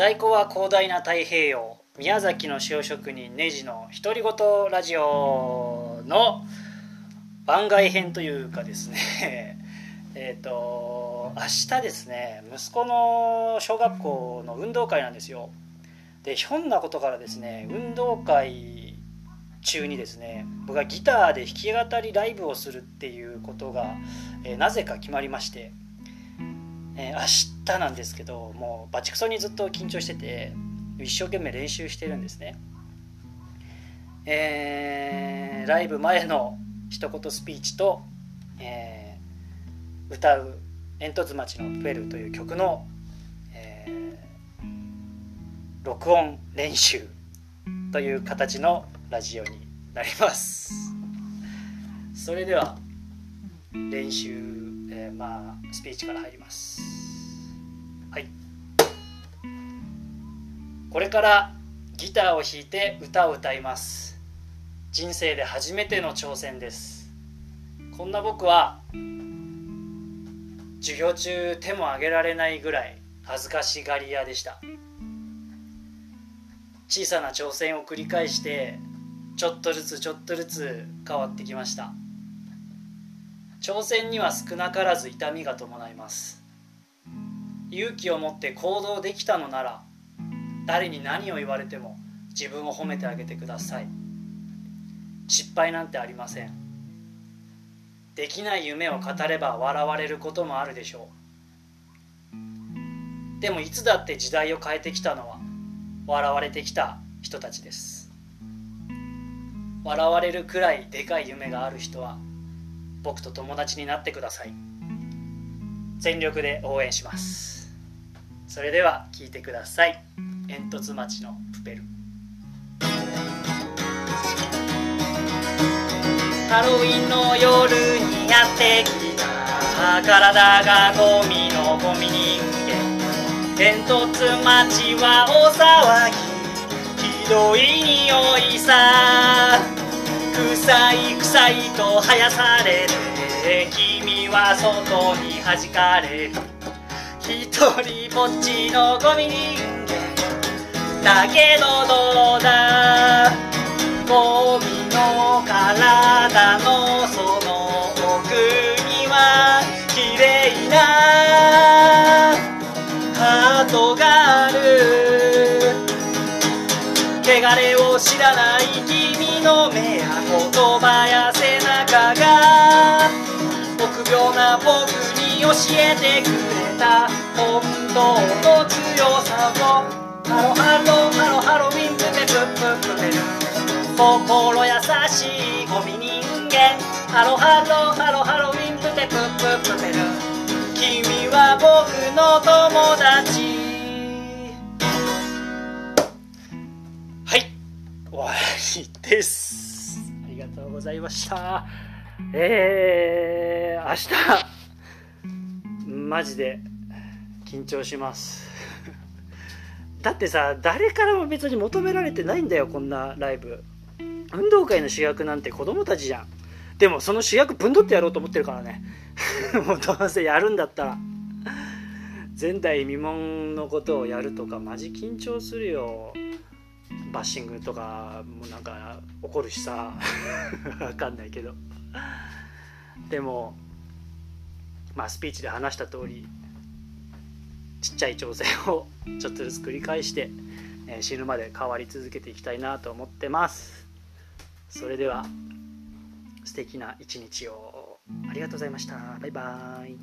在庫は広大な太平洋宮崎の塩職人ネジの独り言ラジオの番外編というかですね えっと明日ですね息子の小学校の運動会なんですよ。でひょんなことからですね運動会中にですね僕がギターで弾き語りライブをするっていうことが、えー、なぜか決まりましてえー、明日なんですけどもうバチクソにずっと緊張してて一生懸命練習してるんですね。えー、ライブ前の一言スピーチと、えー、歌う「煙突町のプペル」という曲の、えー、録音練習という形のラジオになりますそれでは練習、えー、まあスピーチから入ります。はい。これからギターを弾いて歌を歌います。人生で初めての挑戦です。こんな僕は授業中手も挙げられないぐらい恥ずかしがり屋でした。小さな挑戦を繰り返してちょっとずつちょっとずつ変わってきました。挑戦には少なからず痛みが伴います。勇気を持って行動できたのなら誰に何を言われても自分を褒めてあげてください。失敗なんてありません。できない夢を語れば笑われることもあるでしょう。でもいつだって時代を変えてきたのは笑われてきた人たちです。笑われるくらいでかい夢がある人は僕と友達になってください。全力で応援します。それでは聞いてください。煙突町のプペル。ハロウィンの夜にやってきた。体がゴミのゴミ人間。煙突町は大騒ぎ。ひどい匂いさ。臭い臭いと生やされて君は外に弾かれる。一人ぼっちのゴミ人間だけどどうだ。ゴミの体のを知らない君の目や言葉や背中が。臆病な僕に教えてくれた本当の強さを。ハロハロハロハロウィンプペプププペル心優しいゴミ人間。ハロハロハロハロウィンプペプププ。です。ありがとうございました。えー、明日マジで緊張します。だってさ誰からも別に求められてないんだよこんなライブ。運動会の主役なんて子供たちじゃん。でもその主役ぶんどってやろうと思ってるからね。もうどうせやるんだったら。前代未聞のことをやるとかマジ緊張するよ。バッシングとかもなんか怒るしさ。わかんないけど。でもまあスピーチで話した通りちっちゃい挑戦を ちょっとずつ繰り返して、えー、死ぬまで変わり続けていきたいなと思ってます。それでは素敵な一日を。ありがとうございました。バイバーイ